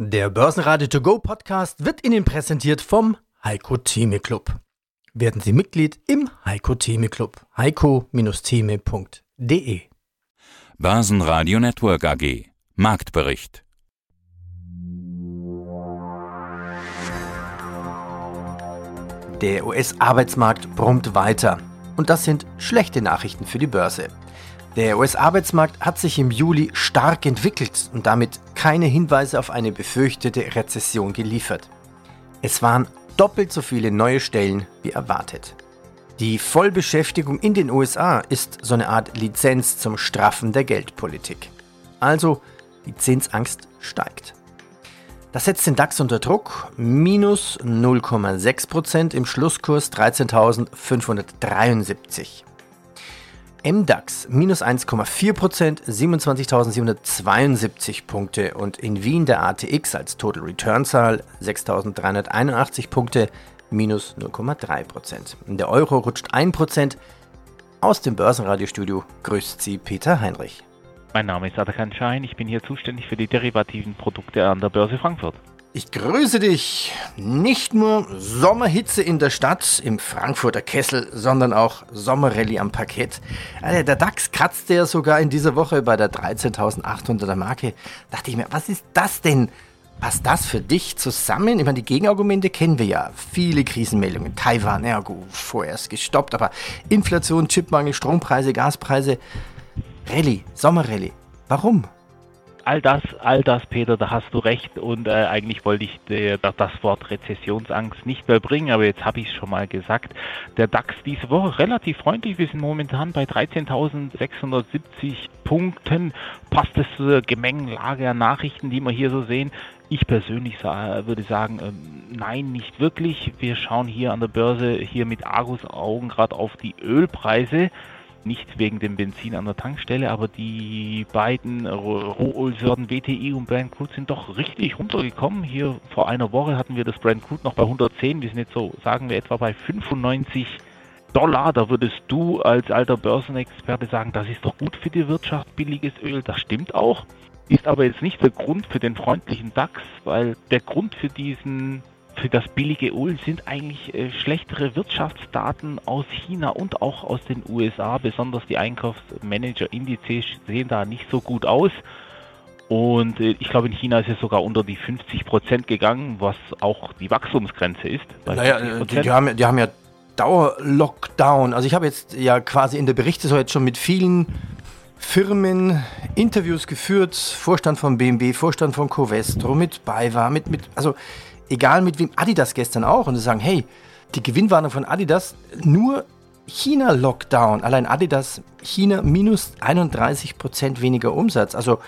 Der Börsenradio To Go Podcast wird Ihnen präsentiert vom Heiko Theme Club. Werden Sie Mitglied im Heiko Theme Club. heiko-theme.de Börsenradio Network AG Marktbericht Der US-Arbeitsmarkt brummt weiter. Und das sind schlechte Nachrichten für die Börse. Der US-Arbeitsmarkt hat sich im Juli stark entwickelt und damit keine Hinweise auf eine befürchtete Rezession geliefert. Es waren doppelt so viele neue Stellen wie erwartet. Die Vollbeschäftigung in den USA ist so eine Art Lizenz zum Straffen der Geldpolitik. Also die Zinsangst steigt. Das setzt den DAX unter Druck. Minus 0,6% im Schlusskurs 13.573. MDAX minus 1,4%, 27.772 Punkte und in Wien der ATX als Total Return Zahl 6.381 Punkte, minus 0,3%. Der Euro rutscht 1%. Aus dem Börsenradiostudio grüßt Sie Peter Heinrich. Mein Name ist Atakan Schein, ich bin hier zuständig für die derivativen Produkte an der Börse Frankfurt. Ich grüße dich. Nicht nur Sommerhitze in der Stadt, im Frankfurter Kessel, sondern auch Sommerrallye am Parkett. Also der DAX kratzte ja sogar in dieser Woche bei der 13.800er Marke. Dachte ich mir, was ist das denn? Passt das für dich zusammen? Ich meine, die Gegenargumente kennen wir ja. Viele Krisenmeldungen. Taiwan, ja gut, vorerst gestoppt, aber Inflation, Chipmangel, Strompreise, Gaspreise. Rallye, Sommerrallye. Warum? All das, all das, Peter, da hast du recht. Und äh, eigentlich wollte ich der, das Wort Rezessionsangst nicht mehr bringen, aber jetzt habe ich es schon mal gesagt. Der DAX diese Woche relativ freundlich. Wir sind momentan bei 13.670 Punkten. Passt es zur Gemengenlage an Nachrichten, die wir hier so sehen? Ich persönlich würde sagen, ähm, nein, nicht wirklich. Wir schauen hier an der Börse hier mit Argus Augen gerade auf die Ölpreise nicht wegen dem Benzin an der Tankstelle, aber die beiden Rohölsorten WTI und Brand Crude sind doch richtig runtergekommen. Hier vor einer Woche hatten wir das Brand Crude noch bei 110, wir sind jetzt so, sagen wir etwa bei 95 Dollar. Da würdest du als alter Börsenexperte sagen, das ist doch gut für die Wirtschaft, billiges Öl. Das stimmt auch. Ist aber jetzt nicht der Grund für den freundlichen DAX, weil der Grund für diesen für das billige Öl sind eigentlich äh, schlechtere Wirtschaftsdaten aus China und auch aus den USA. Besonders die Einkaufsmanager-Indizes sehen da nicht so gut aus. Und äh, ich glaube, in China ist es sogar unter die 50 Prozent gegangen, was auch die Wachstumsgrenze ist. Naja, die, die, haben, die haben ja Dauer-Lockdown. Also ich habe jetzt ja quasi in der Berichte so jetzt schon mit vielen Firmen Interviews geführt, Vorstand von BMW, Vorstand von Covestro, mit BayWa, mit, mit, also egal mit wem, Adidas gestern auch, und sie sagen, hey, die Gewinnwarnung von Adidas, nur China-Lockdown, allein Adidas, China minus 31 Prozent weniger Umsatz. Also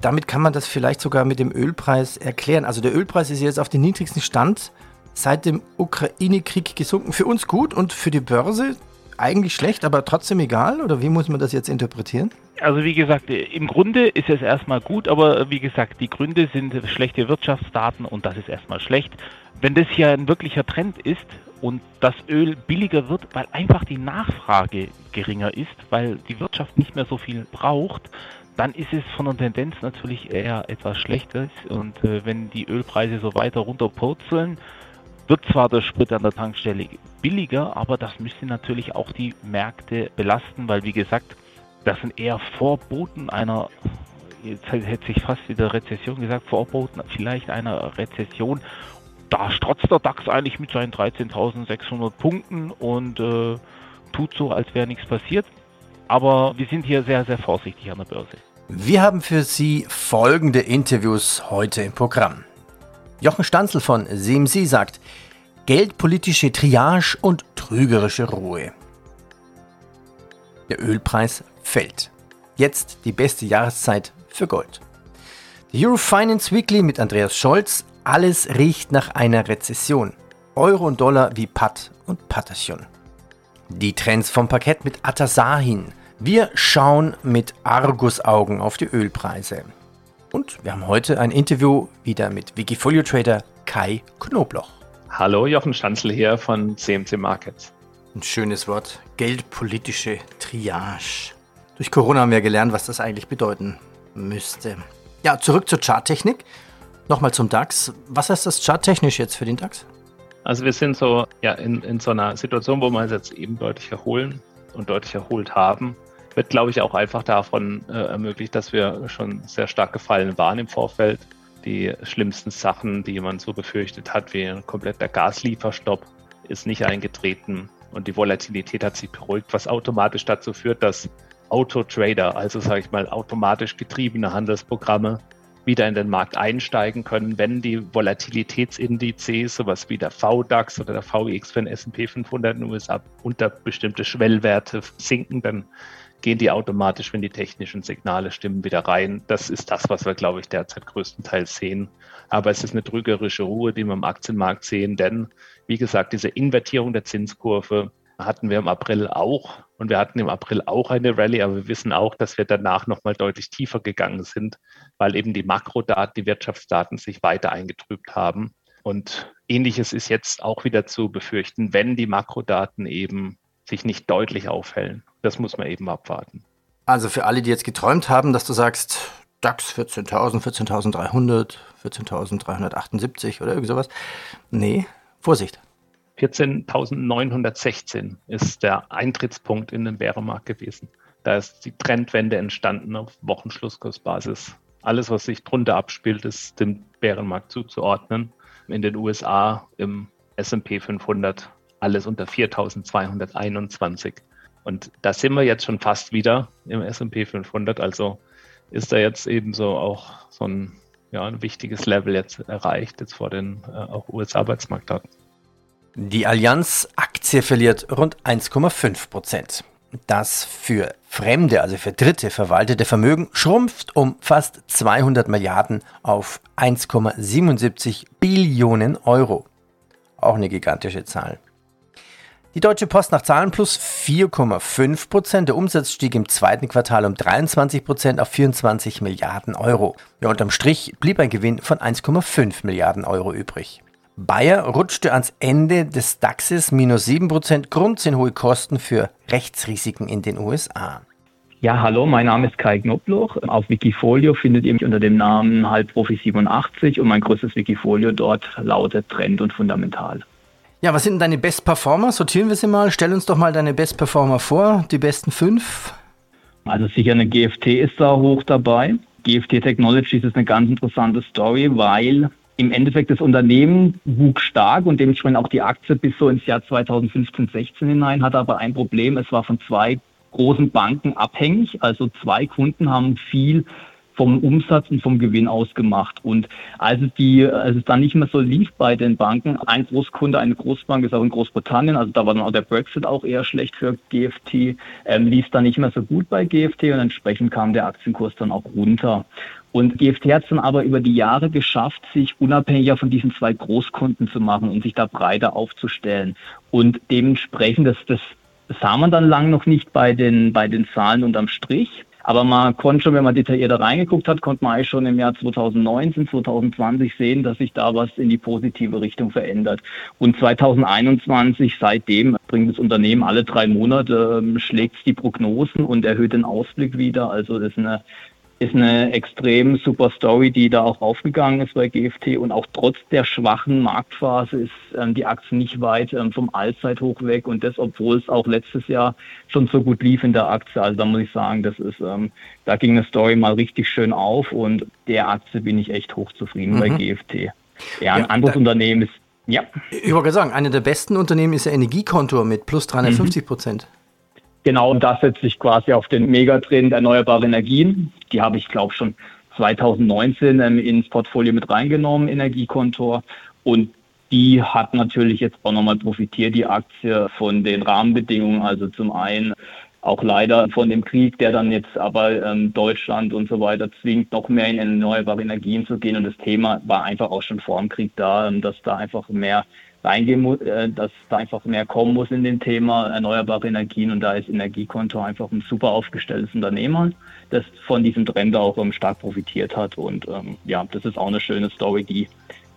damit kann man das vielleicht sogar mit dem Ölpreis erklären. Also der Ölpreis ist jetzt auf den niedrigsten Stand seit dem Ukraine-Krieg gesunken. Für uns gut und für die Börse eigentlich schlecht, aber trotzdem egal? Oder wie muss man das jetzt interpretieren? Also wie gesagt, im Grunde ist es erstmal gut, aber wie gesagt, die Gründe sind schlechte Wirtschaftsdaten und das ist erstmal schlecht. Wenn das hier ein wirklicher Trend ist und das Öl billiger wird, weil einfach die Nachfrage geringer ist, weil die Wirtschaft nicht mehr so viel braucht, dann ist es von der Tendenz natürlich eher etwas Schlechtes. Und äh, wenn die Ölpreise so weiter runterpurzeln, wird zwar der Sprit an der Tankstelle billiger, aber das müsste natürlich auch die Märkte belasten, weil wie gesagt, das sind eher Vorboten einer, jetzt hätte ich fast wieder Rezession gesagt, Vorboten vielleicht einer Rezession. Da strotzt der DAX eigentlich mit seinen 13.600 Punkten und äh, tut so, als wäre nichts passiert. Aber wir sind hier sehr, sehr vorsichtig an der Börse. Wir haben für Sie folgende Interviews heute im Programm. Jochen Stanzel von SEMSI sagt, geldpolitische Triage und trügerische Ruhe. Der Ölpreis fällt. Jetzt die beste Jahreszeit für Gold. Die Eurofinance Weekly mit Andreas Scholz. Alles riecht nach einer Rezession. Euro und Dollar wie Patt und Patterchen. Die Trends vom Parkett mit Atasahin. Wir schauen mit Argusaugen auf die Ölpreise. Und wir haben heute ein Interview wieder mit Wikifolio Trader Kai Knobloch. Hallo, Jochen Schanzel hier von CMC Markets. Ein schönes Wort. Geldpolitische Triage. Durch Corona haben wir gelernt, was das eigentlich bedeuten müsste. Ja, zurück zur Charttechnik. Nochmal zum DAX. Was heißt das charttechnisch jetzt für den DAX? Also wir sind so ja, in, in so einer Situation, wo wir uns jetzt eben deutlich erholen und deutlich erholt haben. Wird, glaube ich, auch einfach davon äh, ermöglicht, dass wir schon sehr stark gefallen waren im Vorfeld. Die schlimmsten Sachen, die man so befürchtet hat, wie ein kompletter Gaslieferstopp, ist nicht eingetreten. Und die Volatilität hat sich beruhigt, was automatisch dazu führt, dass Autotrader, also sage ich mal automatisch getriebene Handelsprogramme, wieder in den Markt einsteigen können, wenn die Volatilitätsindizes, sowas wie der VDAX oder der VX den S&P 500 in den USA unter bestimmte Schwellwerte sinken, dann gehen die automatisch, wenn die technischen Signale stimmen, wieder rein. Das ist das, was wir, glaube ich, derzeit größtenteils sehen. Aber es ist eine trügerische Ruhe, die wir im Aktienmarkt sehen, denn, wie gesagt, diese Invertierung der Zinskurve hatten wir im April auch. Und wir hatten im April auch eine Rallye, aber wir wissen auch, dass wir danach nochmal deutlich tiefer gegangen sind, weil eben die Makrodaten, die Wirtschaftsdaten sich weiter eingetrübt haben. Und ähnliches ist jetzt auch wieder zu befürchten, wenn die Makrodaten eben sich nicht deutlich aufhellen. Das muss man eben abwarten. Also für alle, die jetzt geträumt haben, dass du sagst, DAX 14.000, 14.300, 14.378 oder irgend sowas. Nee, Vorsicht. 14.916 ist der Eintrittspunkt in den Bärenmarkt gewesen. Da ist die Trendwende entstanden auf Wochenschlusskursbasis. Alles, was sich drunter abspielt, ist dem Bärenmarkt zuzuordnen. In den USA im S&P 500 alles unter 4.221. Und da sind wir jetzt schon fast wieder im S&P 500. Also ist da jetzt eben so auch so ein, ja, ein wichtiges Level jetzt erreicht, jetzt vor den äh, US-Arbeitsmarktdaten. Die Allianz-Aktie verliert rund 1,5 Prozent. Das für Fremde, also für Dritte verwaltete Vermögen schrumpft um fast 200 Milliarden auf 1,77 Billionen Euro. Auch eine gigantische Zahl. Die Deutsche Post nach Zahlen plus 4,5 Prozent. Der Umsatz stieg im zweiten Quartal um 23 Prozent auf 24 Milliarden Euro. Ja, unterm Strich blieb ein Gewinn von 1,5 Milliarden Euro übrig. Bayer rutschte ans Ende des DAXes minus 7%. Grund sind hohe Kosten für Rechtsrisiken in den USA. Ja, hallo, mein Name ist Kai Knobloch. Auf Wikifolio findet ihr mich unter dem Namen Halbprofi87 und mein größtes Wikifolio dort lautet Trend und Fundamental. Ja, was sind deine Best Performer? Sortieren wir sie mal. Stell uns doch mal deine Best Performer vor, die besten fünf. Also sicher eine GFT ist da hoch dabei. GFT Technologies ist eine ganz interessante Story, weil im Endeffekt das Unternehmen wuchs stark und dementsprechend auch die Aktie bis so ins Jahr 2015, 16 hinein, hatte aber ein Problem. Es war von zwei großen Banken abhängig. Also zwei Kunden haben viel vom Umsatz und vom Gewinn ausgemacht. Und als es, die, als es dann nicht mehr so lief bei den Banken, ein Großkunde, eine Großbank ist auch in Großbritannien, also da war dann auch der Brexit auch eher schlecht für GFT, ähm, lief dann nicht mehr so gut bei GFT und entsprechend kam der Aktienkurs dann auch runter. Und GFT hat es dann aber über die Jahre geschafft, sich unabhängiger von diesen zwei Großkunden zu machen und sich da breiter aufzustellen. Und dementsprechend, das, das sah man dann lang noch nicht bei den, bei den Zahlen unterm Strich. Aber man konnte schon, wenn man detaillierter reingeguckt hat, konnte man eigentlich schon im Jahr 2019, 2020 sehen, dass sich da was in die positive Richtung verändert. Und 2021, seitdem bringt das Unternehmen alle drei Monate, ähm, schlägt die Prognosen und erhöht den Ausblick wieder. Also das ist eine ist eine extrem super Story, die da auch aufgegangen ist bei GFT und auch trotz der schwachen Marktphase ist ähm, die Aktie nicht weit ähm, vom Allzeithoch weg und das, obwohl es auch letztes Jahr schon so gut lief in der Aktie. Also da muss ich sagen, das ist, ähm, da ging eine Story mal richtig schön auf und der Aktie bin ich echt hochzufrieden mhm. bei GFT. Ja, ein ja, anderes Unternehmen ist ja. Ich wollte sagen, eine der besten Unternehmen ist der Energiekontor mit plus 350 Prozent. Mhm. Genau, und das setzt sich quasi auf den Megatrend erneuerbare Energien. Die habe ich, glaube schon 2019 ähm, ins Portfolio mit reingenommen, Energiekontor. Und die hat natürlich jetzt auch nochmal profitiert, die Aktie von den Rahmenbedingungen. Also zum einen auch leider von dem Krieg, der dann jetzt aber ähm, Deutschland und so weiter zwingt, noch mehr in erneuerbare Energien zu gehen. Und das Thema war einfach auch schon vor dem Krieg da, ähm, dass da einfach mehr reingehen muss, äh, dass da einfach mehr kommen muss in dem Thema erneuerbare Energien und da ist Energiekonto einfach ein super aufgestelltes Unternehmen, das von diesem Trend auch um, stark profitiert hat und ähm, ja, das ist auch eine schöne Story, die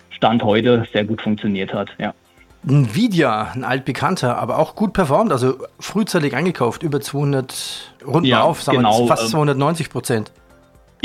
Stand heute sehr gut funktioniert hat, ja. Nvidia, ein altbekannter, aber auch gut performt, also frühzeitig eingekauft, über 200, rund ja, auf, sagen genau, wir fast 290 ähm, Prozent.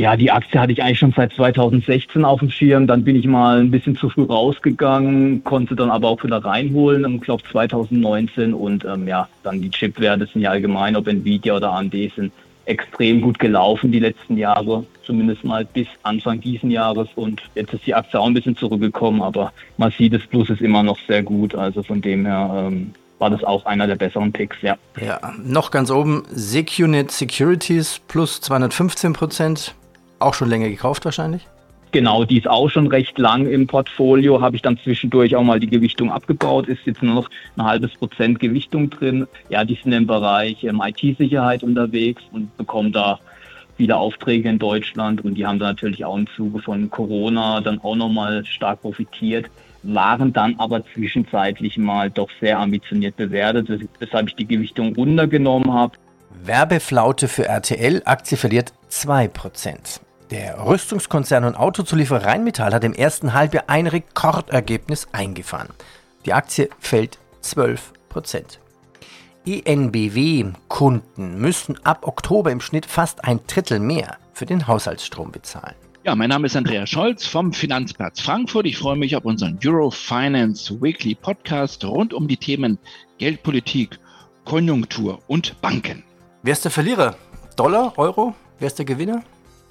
Ja, die Aktie hatte ich eigentlich schon seit 2016 auf dem Schirm. Dann bin ich mal ein bisschen zu früh rausgegangen, konnte dann aber auch wieder reinholen, ich glaube 2019. Und ähm, ja, dann die Chipwerte sind ja allgemein, ob Nvidia oder AMD sind extrem gut gelaufen die letzten Jahre, zumindest mal bis Anfang diesen Jahres. Und jetzt ist die Aktie auch ein bisschen zurückgekommen, aber man sieht, das Plus ist immer noch sehr gut. Also von dem her ähm, war das auch einer der besseren Picks, ja. Ja, noch ganz oben SecuNet Securities plus 215 Prozent. Auch schon länger gekauft wahrscheinlich? Genau, die ist auch schon recht lang im Portfolio. Habe ich dann zwischendurch auch mal die Gewichtung abgebaut. Ist jetzt nur noch ein halbes Prozent Gewichtung drin. Ja, die sind im Bereich ähm, IT-Sicherheit unterwegs und bekommen da viele Aufträge in Deutschland. Und die haben da natürlich auch im Zuge von Corona dann auch nochmal stark profitiert. Waren dann aber zwischenzeitlich mal doch sehr ambitioniert bewertet, weshalb ich die Gewichtung runtergenommen habe. Werbeflaute für RTL, Aktie verliert 2%. Der Rüstungskonzern und Autozulieferer Rheinmetall hat im ersten Halbjahr ein Rekordergebnis eingefahren. Die Aktie fällt 12% ENBW-Kunden müssen ab Oktober im Schnitt fast ein Drittel mehr für den Haushaltsstrom bezahlen. Ja, mein Name ist Andreas Scholz vom Finanzplatz Frankfurt. Ich freue mich auf unseren Eurofinance Weekly Podcast rund um die Themen Geldpolitik, Konjunktur und Banken. Wer ist der Verlierer? Dollar, Euro? Wer ist der Gewinner?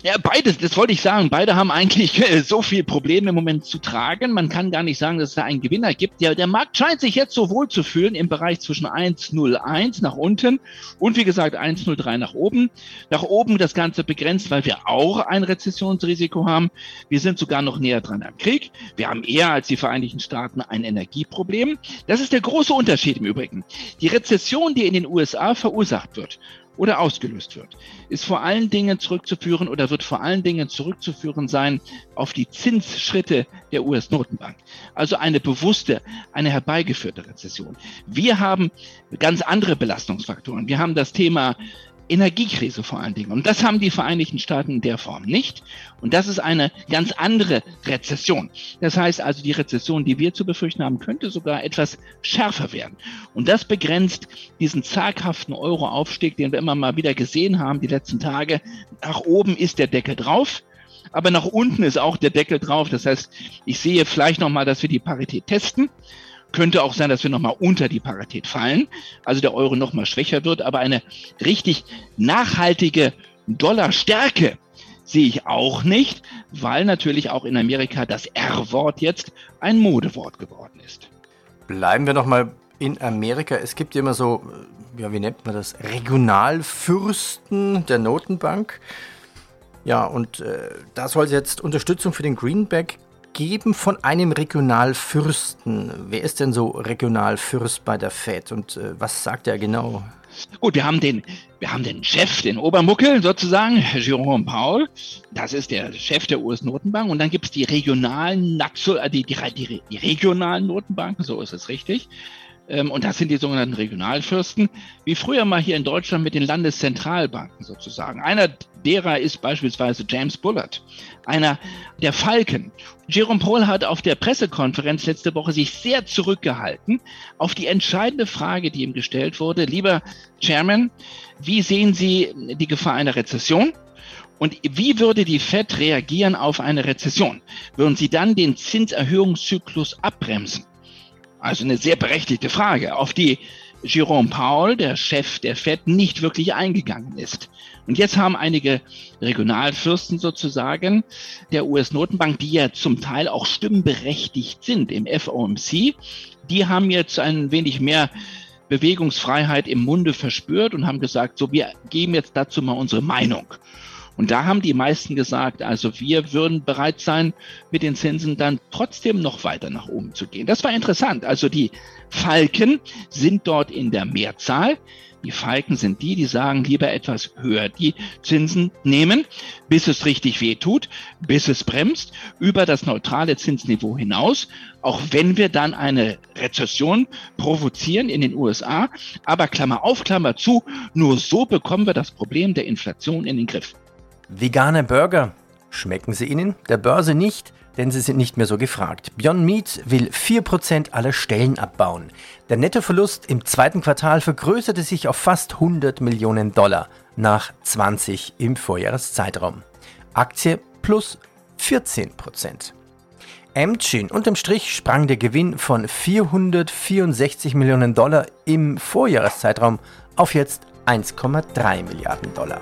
Ja, beides, das wollte ich sagen. Beide haben eigentlich äh, so viel Probleme im Moment zu tragen. Man kann gar nicht sagen, dass es da einen Gewinner gibt. Ja, der Markt scheint sich jetzt so wohl zu fühlen im Bereich zwischen 1,01 nach unten und wie gesagt 1,03 nach oben. Nach oben das Ganze begrenzt, weil wir auch ein Rezessionsrisiko haben. Wir sind sogar noch näher dran am Krieg. Wir haben eher als die Vereinigten Staaten ein Energieproblem. Das ist der große Unterschied im Übrigen. Die Rezession, die in den USA verursacht wird, oder ausgelöst wird, ist vor allen Dingen zurückzuführen oder wird vor allen Dingen zurückzuführen sein auf die Zinsschritte der US-Notenbank. Also eine bewusste, eine herbeigeführte Rezession. Wir haben ganz andere Belastungsfaktoren. Wir haben das Thema Energiekrise vor allen Dingen. Und das haben die Vereinigten Staaten in der Form nicht. Und das ist eine ganz andere Rezession. Das heißt also, die Rezession, die wir zu befürchten haben, könnte sogar etwas schärfer werden. Und das begrenzt diesen zaghaften Euro-Aufstieg, den wir immer mal wieder gesehen haben, die letzten Tage. Nach oben ist der Deckel drauf. Aber nach unten ist auch der Deckel drauf. Das heißt, ich sehe vielleicht nochmal, dass wir die Parität testen. Könnte auch sein, dass wir nochmal unter die Parität fallen, also der Euro nochmal schwächer wird, aber eine richtig nachhaltige Dollarstärke sehe ich auch nicht, weil natürlich auch in Amerika das R-Wort jetzt ein Modewort geworden ist. Bleiben wir nochmal in Amerika. Es gibt ja immer so, ja, wie nennt man das, Regionalfürsten der Notenbank. Ja, und äh, da soll jetzt Unterstützung für den Greenback geben von einem Regionalfürsten. Wer ist denn so Regionalfürst bei der Fed und äh, was sagt er genau? Gut, wir haben den, wir haben den Chef, den Obermuckel sozusagen, Jerome Paul. Das ist der Chef der US-Notenbank. Und dann gibt es die regionalen, äh, die, die, die regionalen Notenbanken, so ist es richtig. Ähm, und das sind die sogenannten Regionalfürsten, wie früher mal hier in Deutschland mit den Landeszentralbanken sozusagen. Einer derer ist beispielsweise James Bullard, einer der Falken. Jerome Paul hat auf der Pressekonferenz letzte Woche sich sehr zurückgehalten auf die entscheidende Frage, die ihm gestellt wurde. Lieber Chairman, wie sehen Sie die Gefahr einer Rezession? Und wie würde die Fed reagieren auf eine Rezession? Würden Sie dann den Zinserhöhungszyklus abbremsen? Also eine sehr berechtigte Frage, auf die Jerome Powell, der Chef der Fed, nicht wirklich eingegangen ist. Und jetzt haben einige Regionalfürsten sozusagen der US-Notenbank, die ja zum Teil auch stimmberechtigt sind im FOMC, die haben jetzt ein wenig mehr Bewegungsfreiheit im Munde verspürt und haben gesagt, so, wir geben jetzt dazu mal unsere Meinung. Und da haben die meisten gesagt, also wir würden bereit sein, mit den Zinsen dann trotzdem noch weiter nach oben zu gehen. Das war interessant. Also die Falken sind dort in der Mehrzahl. Die Falken sind die, die sagen, lieber etwas höher die Zinsen nehmen, bis es richtig weh tut, bis es bremst, über das neutrale Zinsniveau hinaus, auch wenn wir dann eine Rezession provozieren in den USA. Aber Klammer auf, Klammer zu, nur so bekommen wir das Problem der Inflation in den Griff. Vegane Burger. Schmecken sie Ihnen? Der Börse nicht, denn sie sind nicht mehr so gefragt. Beyond Meat will 4% aller Stellen abbauen. Der Nettoverlust im zweiten Quartal vergrößerte sich auf fast 100 Millionen Dollar nach 20 im Vorjahreszeitraum. Aktie plus 14 Prozent. Amchin unterm Strich sprang der Gewinn von 464 Millionen Dollar im Vorjahreszeitraum auf jetzt 1,3 Milliarden Dollar.